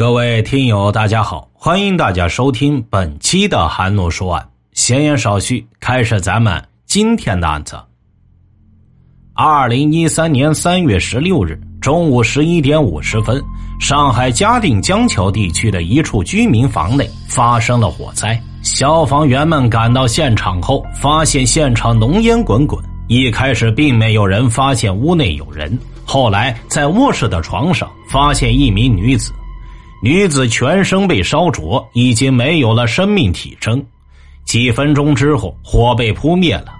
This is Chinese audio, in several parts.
各位听友，大家好，欢迎大家收听本期的韩诺说案。闲言少叙，开始咱们今天的案子。二零一三年三月十六日中午十一点五十分，上海嘉定江桥地区的一处居民房内发生了火灾。消防员们赶到现场后，发现现场浓烟滚滚。一开始并没有人发现屋内有人，后来在卧室的床上发现一名女子。女子全身被烧灼，已经没有了生命体征。几分钟之后，火被扑灭了。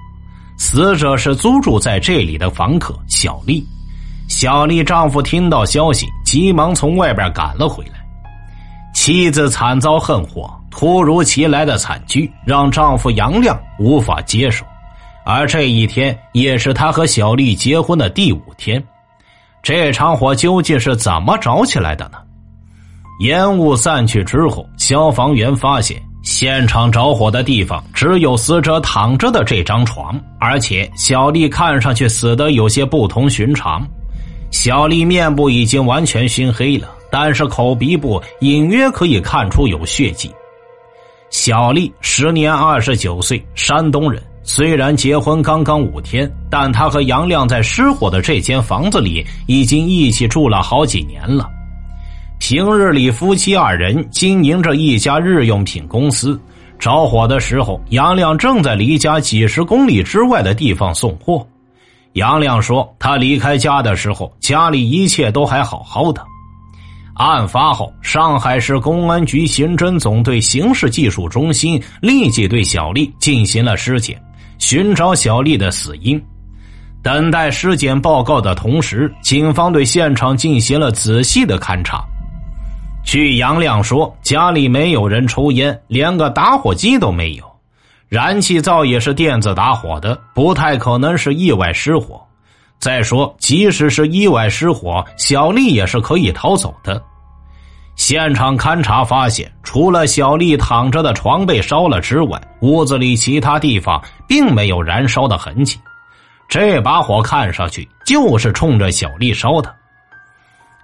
死者是租住在这里的房客小丽。小丽丈夫听到消息，急忙从外边赶了回来。妻子惨遭横祸，突如其来的惨剧让丈夫杨亮无法接受。而这一天也是他和小丽结婚的第五天。这场火究竟是怎么着起来的呢？烟雾散去之后，消防员发现现场着火的地方只有死者躺着的这张床，而且小丽看上去死的有些不同寻常。小丽面部已经完全熏黑了，但是口鼻部隐约可以看出有血迹。小丽时年二十九岁，山东人。虽然结婚刚刚五天，但她和杨亮在失火的这间房子里已经一起住了好几年了。平日里，夫妻二人经营着一家日用品公司。着火的时候，杨亮正在离家几十公里之外的地方送货。杨亮说，他离开家的时候，家里一切都还好好的。案发后，上海市公安局刑侦总队刑事技术中心立即对小丽进行了尸检，寻找小丽的死因。等待尸检报告的同时，警方对现场进行了仔细的勘查。据杨亮说，家里没有人抽烟，连个打火机都没有，燃气灶也是电子打火的，不太可能是意外失火。再说，即使是意外失火，小丽也是可以逃走的。现场勘查发现，除了小丽躺着的床被烧了之外，屋子里其他地方并没有燃烧的痕迹。这把火看上去就是冲着小丽烧的。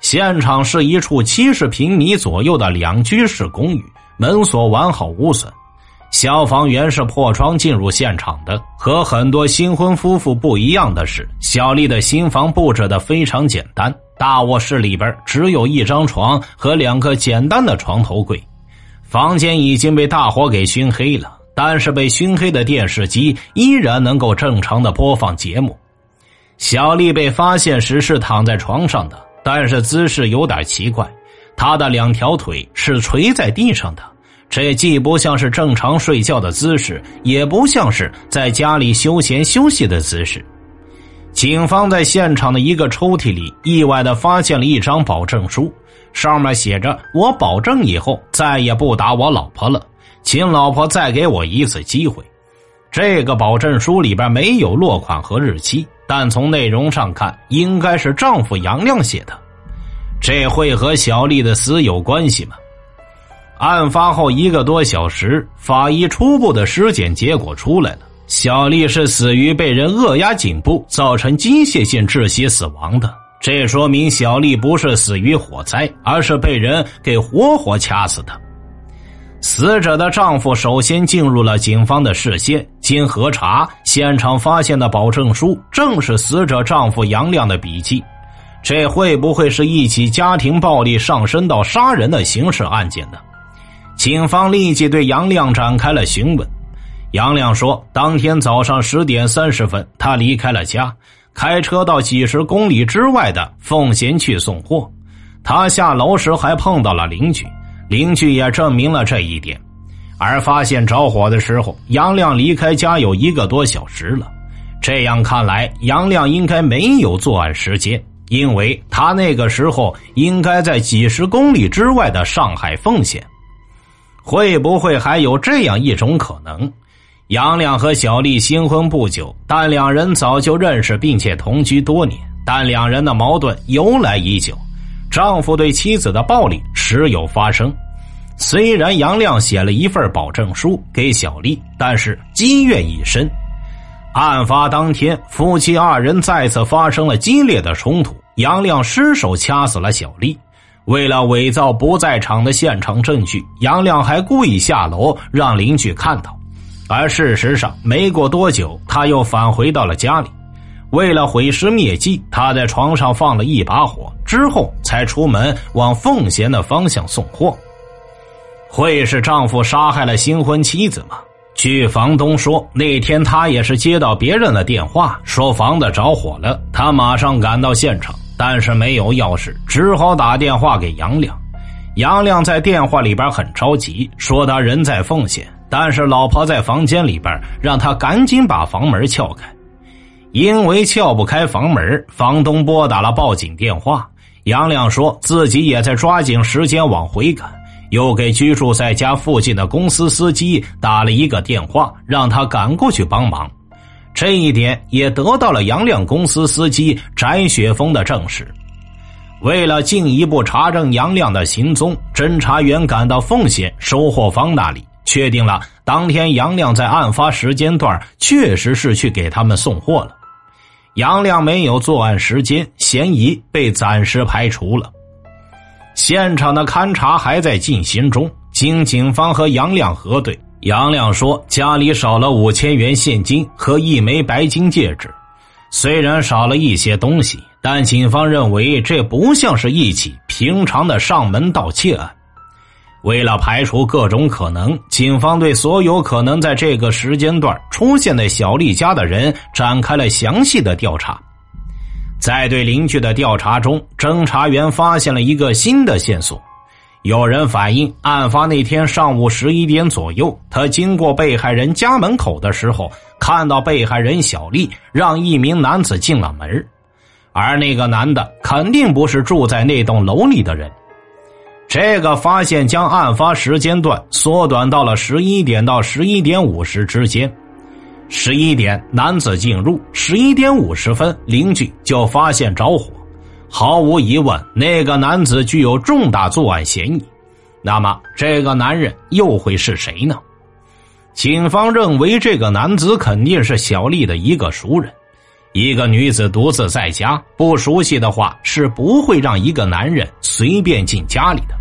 现场是一处七十平米左右的两居室公寓，门锁完好无损。消防员是破窗进入现场的。和很多新婚夫妇不一样的是，小丽的新房布置的非常简单。大卧室里边只有一张床和两个简单的床头柜。房间已经被大火给熏黑了，但是被熏黑的电视机依然能够正常的播放节目。小丽被发现时是躺在床上的。但是姿势有点奇怪，他的两条腿是垂在地上的，这既不像是正常睡觉的姿势，也不像是在家里休闲休息的姿势。警方在现场的一个抽屉里意外的发现了一张保证书，上面写着：“我保证以后再也不打我老婆了，请老婆再给我一次机会。”这个保证书里边没有落款和日期。但从内容上看，应该是丈夫杨亮写的，这会和小丽的死有关系吗？案发后一个多小时，法医初步的尸检结果出来了，小丽是死于被人扼压颈部，造成机械性窒息死亡的。这说明小丽不是死于火灾，而是被人给活活掐死的。死者的丈夫首先进入了警方的视线。经核查，现场发现的保证书正是死者丈夫杨亮的笔迹。这会不会是一起家庭暴力上升到杀人的刑事案件呢？警方立即对杨亮展开了询问。杨亮说，当天早上十点三十分，他离开了家，开车到几十公里之外的奉贤去送货。他下楼时还碰到了邻居。邻居也证明了这一点，而发现着火的时候，杨亮离开家有一个多小时了。这样看来，杨亮应该没有作案时间，因为他那个时候应该在几十公里之外的上海奉贤。会不会还有这样一种可能？杨亮和小丽新婚不久，但两人早就认识并且同居多年，但两人的矛盾由来已久。丈夫对妻子的暴力时有发生，虽然杨亮写了一份保证书给小丽，但是积怨已深。案发当天，夫妻二人再次发生了激烈的冲突，杨亮失手掐死了小丽。为了伪造不在场的现场证据，杨亮还故意下楼让邻居看到。而事实上，没过多久，他又返回到了家里。为了毁尸灭迹，他在床上放了一把火，之后才出门往奉贤的方向送货。会是丈夫杀害了新婚妻子吗？据房东说，那天他也是接到别人的电话，说房子着火了，他马上赶到现场，但是没有钥匙，只好打电话给杨亮。杨亮在电话里边很着急，说他人在奉贤，但是老婆在房间里边，让他赶紧把房门撬开。因为撬不开房门，房东拨打了报警电话。杨亮说自己也在抓紧时间往回赶，又给居住在家附近的公司司机打了一个电话，让他赶过去帮忙。这一点也得到了杨亮公司司机翟雪峰的证实。为了进一步查证杨亮的行踪，侦查员赶到奉贤收货方那里，确定了当天杨亮在案发时间段确实是去给他们送货了。杨亮没有作案时间，嫌疑被暂时排除了。现场的勘查还在进行中。经警方和杨亮核对，杨亮说家里少了五千元现金和一枚白金戒指。虽然少了一些东西，但警方认为这不像是一起平常的上门盗窃案。为了排除各种可能，警方对所有可能在这个时间段出现在小丽家的人展开了详细的调查。在对邻居的调查中，侦查员发现了一个新的线索：有人反映，案发那天上午十一点左右，他经过被害人家门口的时候，看到被害人小丽让一名男子进了门，而那个男的肯定不是住在那栋楼里的人。这个发现将案发时间段缩短到了十一点到十一点五十之间。十一点，男子进入；十一点五十分，邻居就发现着火。毫无疑问，那个男子具有重大作案嫌疑。那么，这个男人又会是谁呢？警方认为，这个男子肯定是小丽的一个熟人。一个女子独自在家，不熟悉的话是不会让一个男人随便进家里的。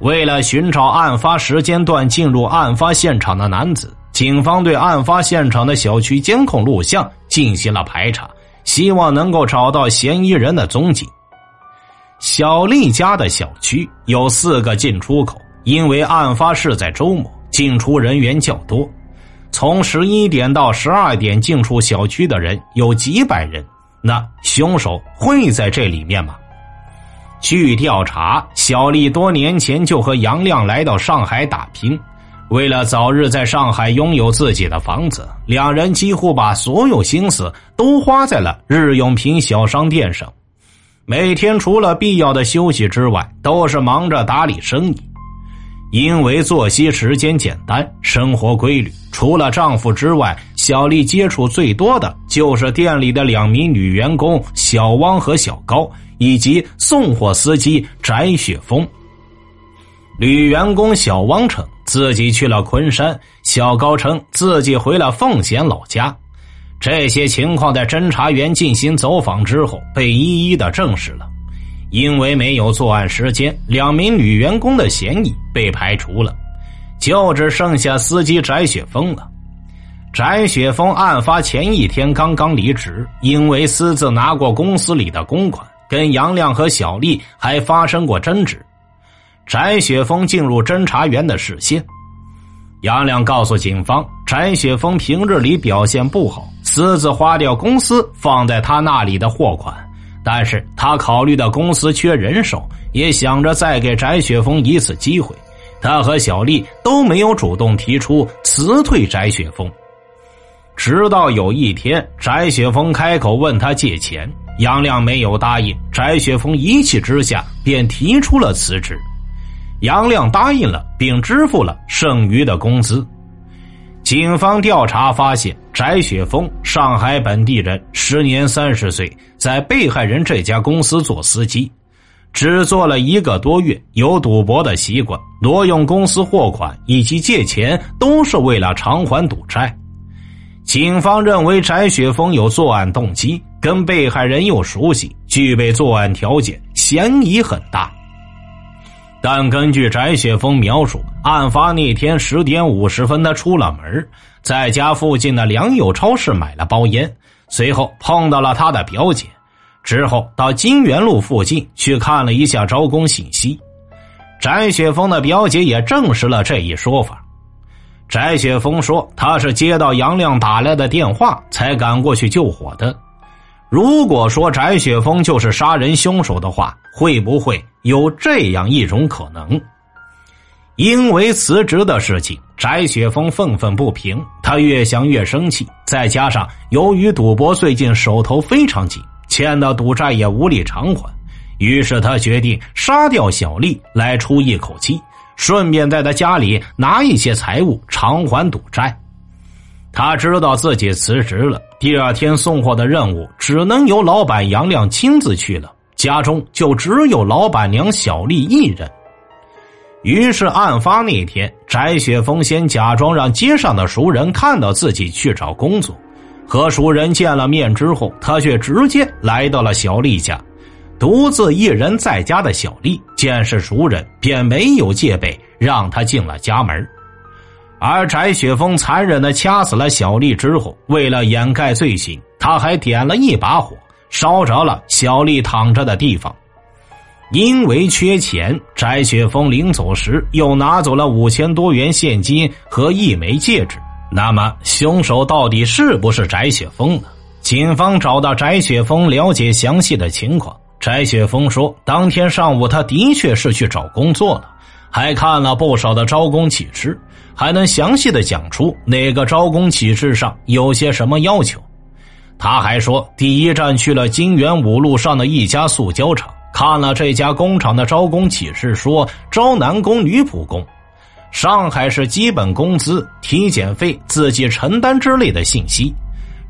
为了寻找案发时间段进入案发现场的男子，警方对案发现场的小区监控录像进行了排查，希望能够找到嫌疑人的踪迹。小丽家的小区有四个进出口，因为案发是在周末，进出人员较多。从十一点到十二点进出小区的人有几百人，那凶手会在这里面吗？据调查，小丽多年前就和杨亮来到上海打拼，为了早日在上海拥有自己的房子，两人几乎把所有心思都花在了日用品小商店上，每天除了必要的休息之外，都是忙着打理生意。因为作息时间简单，生活规律，除了丈夫之外，小丽接触最多的就是店里的两名女员工小汪和小高，以及送货司机翟雪峰。女员工小汪称自己去了昆山，小高称自己回了奉贤老家。这些情况在侦查员进行走访之后被一一的证实了。因为没有作案时间，两名女员工的嫌疑被排除了，就只剩下司机翟雪峰了。翟雪峰案发前一天刚刚离职，因为私自拿过公司里的公款，跟杨亮和小丽还发生过争执。翟雪峰进入侦查员的视线，杨亮告诉警方，翟雪峰平日里表现不好，私自花掉公司放在他那里的货款。但是他考虑到公司缺人手，也想着再给翟雪峰一次机会。他和小丽都没有主动提出辞退翟雪峰。直到有一天，翟雪峰开口问他借钱，杨亮没有答应。翟雪峰一气之下便提出了辞职，杨亮答应了，并支付了剩余的工资。警方调查发现，翟雪峰，上海本地人，时年三十岁，在被害人这家公司做司机，只做了一个多月，有赌博的习惯，挪用公司货款以及借钱，都是为了偿还赌债。警方认为翟雪峰有作案动机，跟被害人又熟悉，具备作案条件，嫌疑很大。但根据翟雪峰描述，案发那天十点五十分，他出了门，在家附近的良友超市买了包烟，随后碰到了他的表姐，之后到金源路附近去看了一下招工信息。翟雪峰的表姐也证实了这一说法。翟雪峰说，他是接到杨亮打来的电话才赶过去救火的。如果说翟雪峰就是杀人凶手的话，会不会有这样一种可能？因为辞职的事情，翟雪峰愤愤不平，他越想越生气。再加上由于赌博，最近手头非常紧，欠的赌债也无力偿还，于是他决定杀掉小丽来出一口气，顺便在他家里拿一些财物偿还赌债。他知道自己辞职了，第二天送货的任务只能由老板杨亮亲自去了，家中就只有老板娘小丽一人。于是，案发那天，翟雪峰先假装让街上的熟人看到自己去找工作，和熟人见了面之后，他却直接来到了小丽家，独自一人在家的小丽见是熟人，便没有戒备，让他进了家门。而翟雪峰残忍的掐死了小丽之后，为了掩盖罪行，他还点了一把火，烧着了小丽躺着的地方。因为缺钱，翟雪峰临走时又拿走了五千多元现金和一枚戒指。那么，凶手到底是不是翟雪峰呢？警方找到翟雪峰了解详细的情况。翟雪峰说，当天上午他的确是去找工作了，还看了不少的招工启事。还能详细的讲出哪个招工启事上有些什么要求。他还说，第一站去了金源五路上的一家塑胶厂，看了这家工厂的招工启事，说招男工、女普工，上海市基本工资、体检费自己承担之类的信息。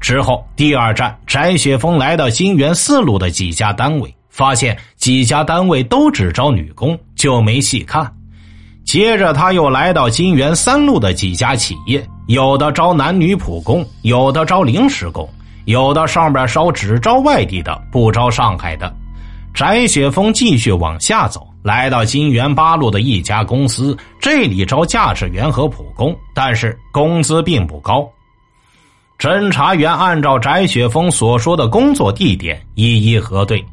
之后，第二站，翟雪峰来到金源四路的几家单位，发现几家单位都只招女工，就没细看。接着，他又来到金源三路的几家企业，有的招男女普工，有的招临时工，有的上边烧只招外地的，不招上海的。翟雪峰继续往下走，来到金源八路的一家公司，这里招驾驶员和普工，但是工资并不高。侦查员按照翟雪峰所说的工作地点一一核对。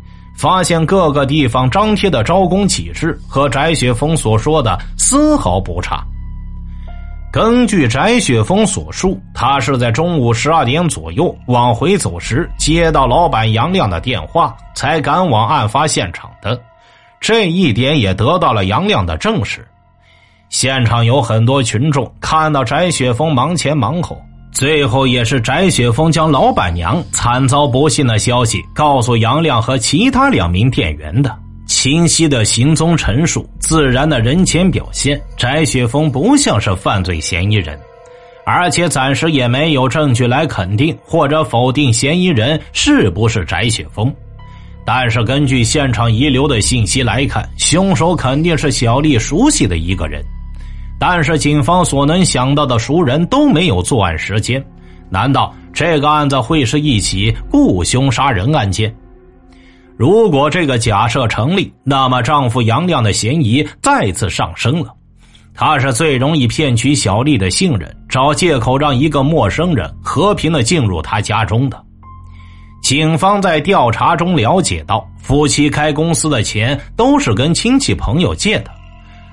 发现各个地方张贴的招工启事和翟雪峰所说的丝毫不差。根据翟雪峰所述，他是在中午十二点左右往回走时接到老板杨亮的电话，才赶往案发现场的。这一点也得到了杨亮的证实。现场有很多群众看到翟雪峰忙前忙后。最后，也是翟雪峰将老板娘惨遭不幸的消息告诉杨亮和其他两名店员的。清晰的行踪陈述，自然的人前表现，翟雪峰不像是犯罪嫌疑人，而且暂时也没有证据来肯定或者否定嫌疑人是不是翟雪峰。但是，根据现场遗留的信息来看，凶手肯定是小丽熟悉的一个人。但是警方所能想到的熟人都没有作案时间，难道这个案子会是一起雇凶杀人案件？如果这个假设成立，那么丈夫杨亮的嫌疑再次上升了。他是最容易骗取小丽的信任，找借口让一个陌生人和平的进入他家中的。警方在调查中了解到，夫妻开公司的钱都是跟亲戚朋友借的。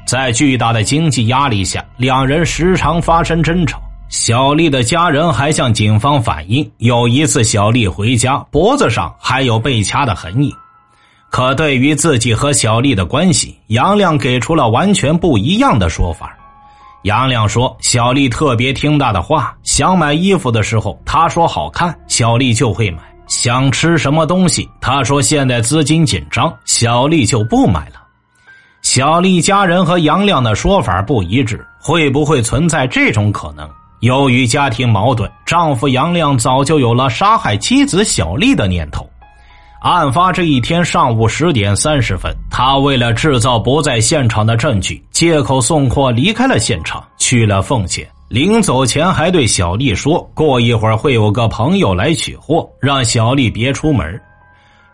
在巨大的经济压力下，两人时常发生争吵。小丽的家人还向警方反映，有一次小丽回家，脖子上还有被掐的痕迹。可对于自己和小丽的关系，杨亮给出了完全不一样的说法。杨亮说，小丽特别听他的话，想买衣服的时候，他说好看，小丽就会买；想吃什么东西，他说现在资金紧张，小丽就不买了。小丽家人和杨亮的说法不一致，会不会存在这种可能？由于家庭矛盾，丈夫杨亮早就有了杀害妻子小丽的念头。案发这一天上午十点三十分，他为了制造不在现场的证据，借口送货离开了现场，去了奉贤。临走前还对小丽说过一会儿会有个朋友来取货，让小丽别出门。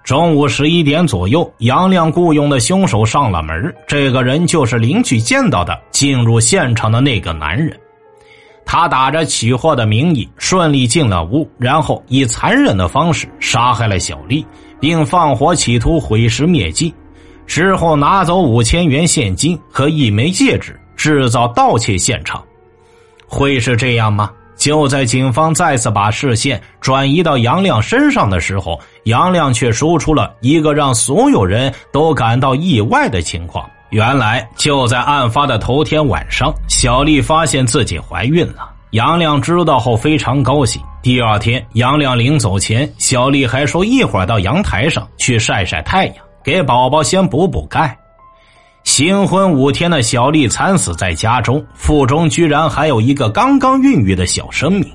中午十一点左右，杨亮雇佣的凶手上了门。这个人就是邻居见到的进入现场的那个男人。他打着取货的名义顺利进了屋，然后以残忍的方式杀害了小丽，并放火企图毁尸灭迹。之后拿走五千元现金和一枚戒指，制造盗窃现场。会是这样吗？就在警方再次把视线转移到杨亮身上的时候，杨亮却说出了一个让所有人都感到意外的情况。原来就在案发的头天晚上，小丽发现自己怀孕了。杨亮知道后非常高兴。第二天，杨亮临走前，小丽还说一会儿到阳台上去晒晒太阳，给宝宝先补补钙。新婚五天的小丽惨死在家中，腹中居然还有一个刚刚孕育的小生命。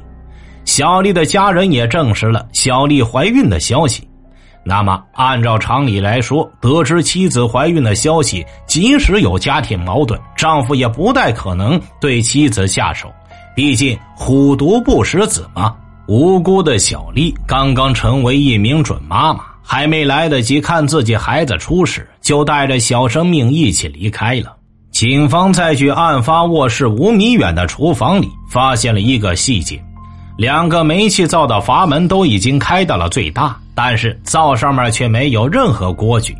小丽的家人也证实了小丽怀孕的消息。那么，按照常理来说，得知妻子怀孕的消息，即使有家庭矛盾，丈夫也不太可能对妻子下手。毕竟虎毒不食子嘛。无辜的小丽刚刚成为一名准妈妈。还没来得及看自己孩子出世，就带着小生命一起离开了。警方在距案发卧室五米远的厨房里发现了一个细节：两个煤气灶的阀门都已经开到了最大，但是灶上面却没有任何锅具。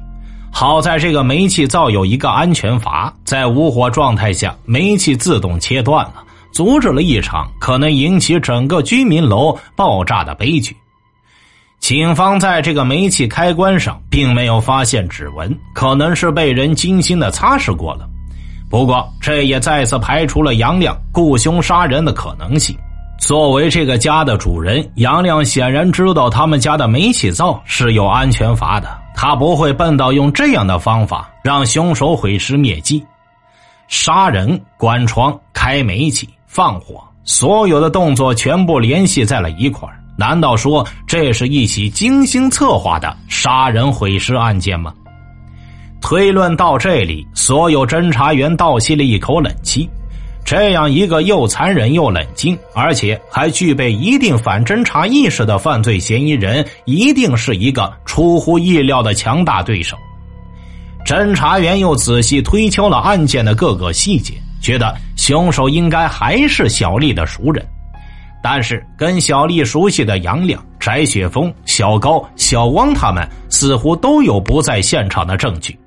好在这个煤气灶有一个安全阀，在无火状态下，煤气自动切断了，阻止了一场可能引起整个居民楼爆炸的悲剧。警方在这个煤气开关上并没有发现指纹，可能是被人精心的擦拭过了。不过，这也再次排除了杨亮雇凶杀人的可能性。作为这个家的主人，杨亮显然知道他们家的煤气灶是有安全阀的，他不会笨到用这样的方法让凶手毁尸灭迹。杀人、关窗、开煤气、放火，所有的动作全部联系在了一块。难道说这是一起精心策划的杀人毁尸案件吗？推论到这里，所有侦查员倒吸了一口冷气。这样一个又残忍又冷静，而且还具备一定反侦查意识的犯罪嫌疑人，一定是一个出乎意料的强大对手。侦查员又仔细推敲了案件的各个细节，觉得凶手应该还是小丽的熟人。但是，跟小丽熟悉的杨亮、翟雪峰、小高、小汪他们似乎都有不在现场的证据。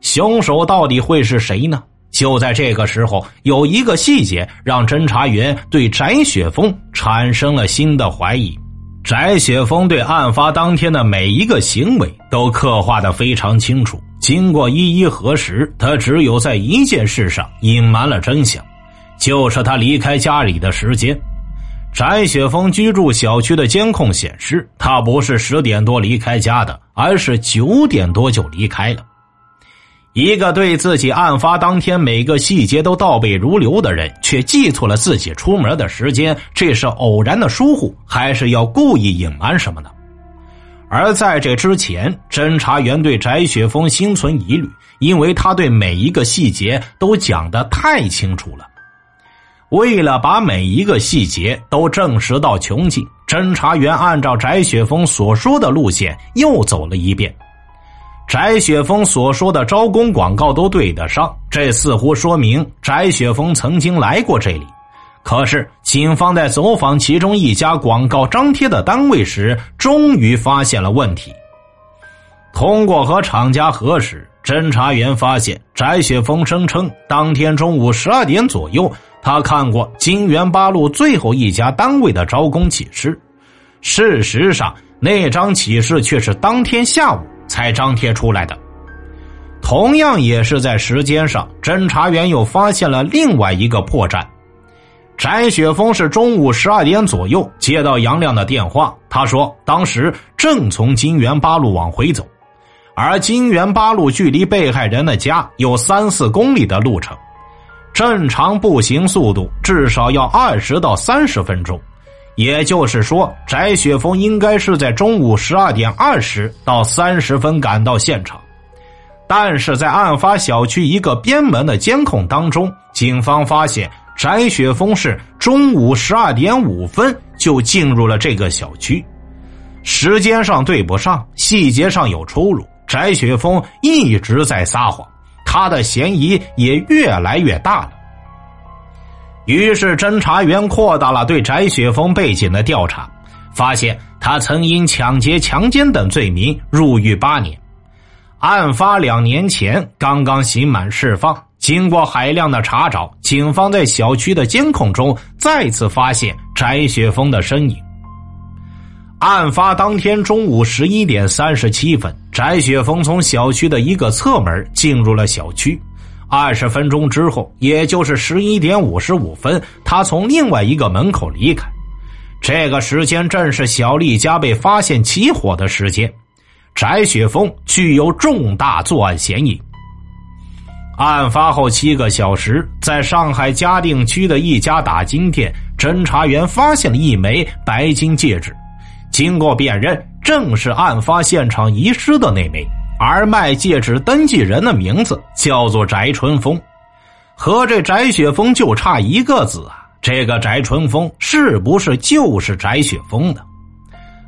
凶手到底会是谁呢？就在这个时候，有一个细节让侦查员对翟雪峰产生了新的怀疑。翟雪峰对案发当天的每一个行为都刻画的非常清楚。经过一一核实，他只有在一件事上隐瞒了真相，就是他离开家里的时间。翟雪峰居住小区的监控显示，他不是十点多离开家的，而是九点多就离开了。一个对自己案发当天每个细节都倒背如流的人，却记错了自己出门的时间，这是偶然的疏忽，还是要故意隐瞒什么呢？而在这之前，侦查员对翟雪峰心存疑虑，因为他对每一个细节都讲得太清楚了。为了把每一个细节都证实到穷尽，侦查员按照翟雪峰所说的路线又走了一遍。翟雪峰所说的招工广告都对得上，这似乎说明翟雪峰曾经来过这里。可是，警方在走访其中一家广告张贴的单位时，终于发现了问题。通过和厂家核实，侦查员发现翟雪峰声称当天中午十二点左右。他看过金源八路最后一家单位的招工启事，事实上那张启事却是当天下午才张贴出来的。同样也是在时间上，侦查员又发现了另外一个破绽：翟雪峰是中午十二点左右接到杨亮的电话，他说当时正从金源八路往回走，而金源八路距离被害人的家有三四公里的路程。正常步行速度至少要二十到三十分钟，也就是说，翟雪峰应该是在中午十二点二十到三十分赶到现场。但是在案发小区一个边门的监控当中，警方发现翟雪峰是中午十二点五分就进入了这个小区。时间上对不上，细节上有出入。翟雪峰一直在撒谎，他的嫌疑也越来越大了。于是，侦查员扩大了对翟雪峰背景的调查，发现他曾因抢劫、强奸等罪名入狱八年。案发两年前，刚刚刑满释放。经过海量的查找，警方在小区的监控中再次发现翟雪峰的身影。案发当天中午十一点三十七分，翟雪峰从小区的一个侧门进入了小区。二十分钟之后，也就是十一点五十五分，他从另外一个门口离开。这个时间正是小丽家被发现起火的时间。翟雪峰具有重大作案嫌疑。案发后七个小时，在上海嘉定区的一家打金店，侦查员发现了一枚白金戒指。经过辨认，正是案发现场遗失的那枚。而卖戒指登记人的名字叫做翟春风，和这翟雪峰就差一个字啊！这个翟春风是不是就是翟雪峰的？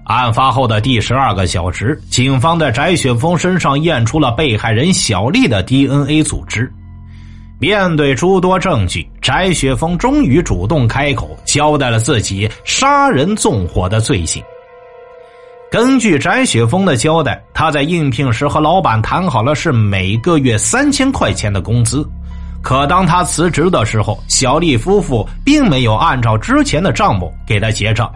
案发后的第十二个小时，警方在翟雪峰身上验出了被害人小丽的 DNA 组织。面对诸多证据，翟雪峰终于主动开口，交代了自己杀人纵火的罪行。根据翟雪峰的交代，他在应聘时和老板谈好了是每个月三千块钱的工资，可当他辞职的时候，小丽夫妇并没有按照之前的账目给他结账。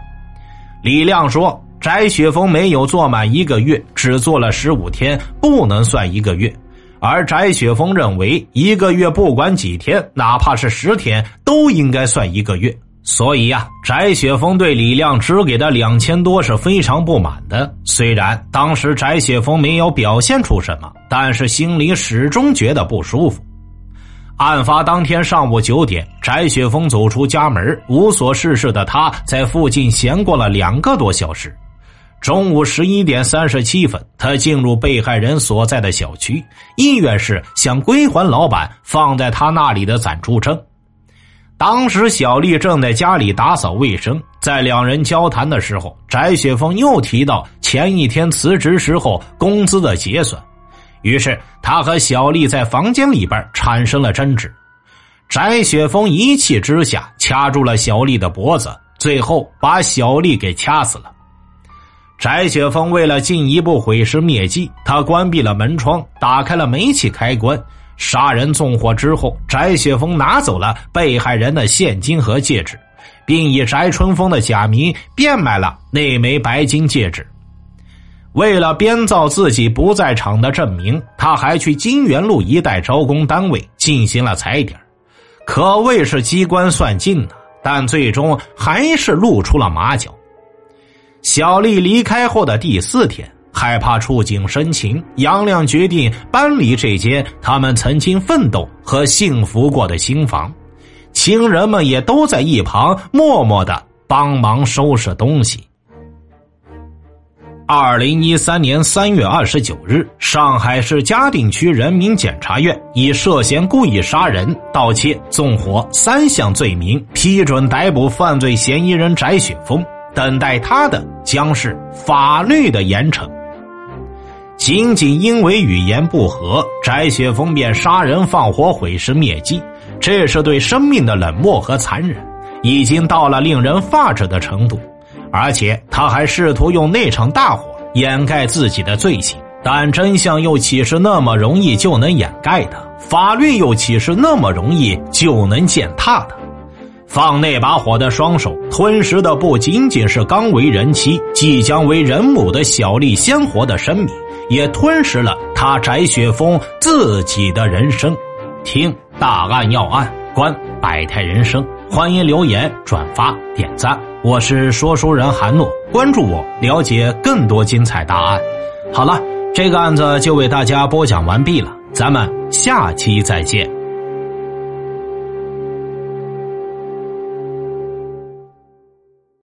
李亮说。翟雪峰没有做满一个月，只做了十五天，不能算一个月。而翟雪峰认为，一个月不管几天，哪怕是十天，都应该算一个月。所以呀，翟雪峰对李亮只给的两千多是非常不满的。虽然当时翟雪峰没有表现出什么，但是心里始终觉得不舒服。案发当天上午九点，翟雪峰走出家门，无所事事的他在附近闲逛了两个多小时。中午十一点三十七分，他进入被害人所在的小区，意愿是想归还老板放在他那里的暂住证。当时小丽正在家里打扫卫生，在两人交谈的时候，翟雪峰又提到前一天辞职时候工资的结算，于是他和小丽在房间里边产生了争执。翟雪峰一气之下掐住了小丽的脖子，最后把小丽给掐死了。翟雪峰为了进一步毁尸灭迹，他关闭了门窗，打开了煤气开关。杀人纵火之后，翟雪峰拿走了被害人的现金和戒指，并以翟春风的假名变卖了那枚白金戒指。为了编造自己不在场的证明，他还去金源路一带招工单位进行了踩点，可谓是机关算尽呢。但最终还是露出了马脚。小丽离开后的第四天，害怕触景生情，杨亮决定搬离这间他们曾经奋斗和幸福过的新房，亲人们也都在一旁默默的帮忙收拾东西。二零一三年三月二十九日，上海市嘉定区人民检察院以涉嫌故意杀人、盗窃、纵火三项罪名，批准逮捕犯罪嫌疑人翟雪峰。等待他的将是法律的严惩。仅仅因为语言不合，翟雪峰便杀人放火、毁尸灭迹，这是对生命的冷漠和残忍，已经到了令人发指的程度。而且他还试图用那场大火掩盖自己的罪行，但真相又岂是那么容易就能掩盖的？法律又岂是那么容易就能践踏的？放那把火的双手，吞噬的不仅仅是刚为人妻、即将为人母的小丽鲜活的生命，也吞噬了他翟雪峰自己的人生。听大案要案，观百态人生，欢迎留言、转发、点赞。我是说书人韩诺，关注我，了解更多精彩大案。好了，这个案子就为大家播讲完毕了，咱们下期再见。